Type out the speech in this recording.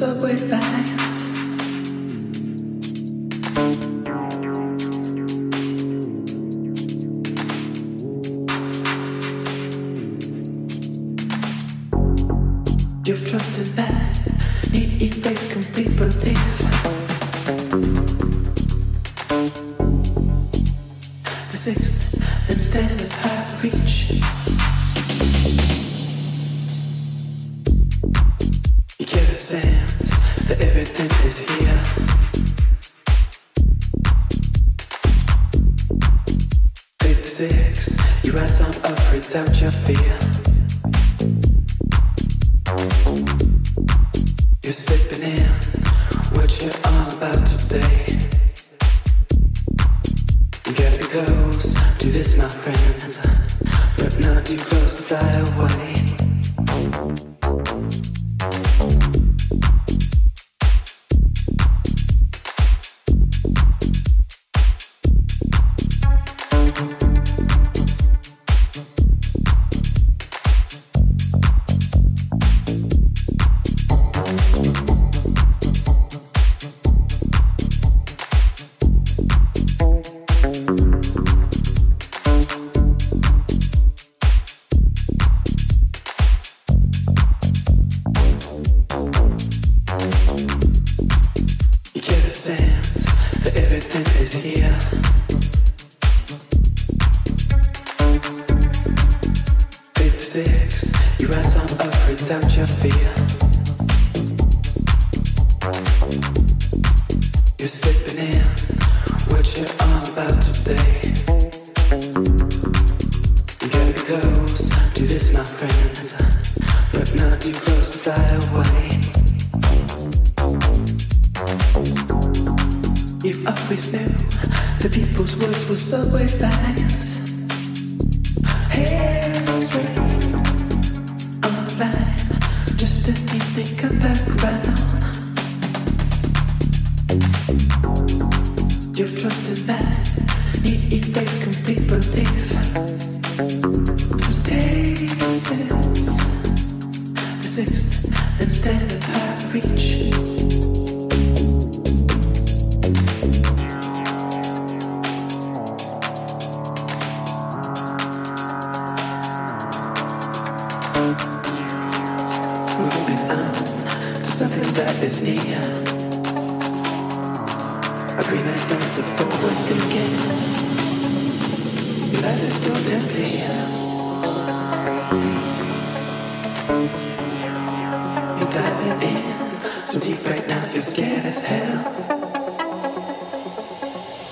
so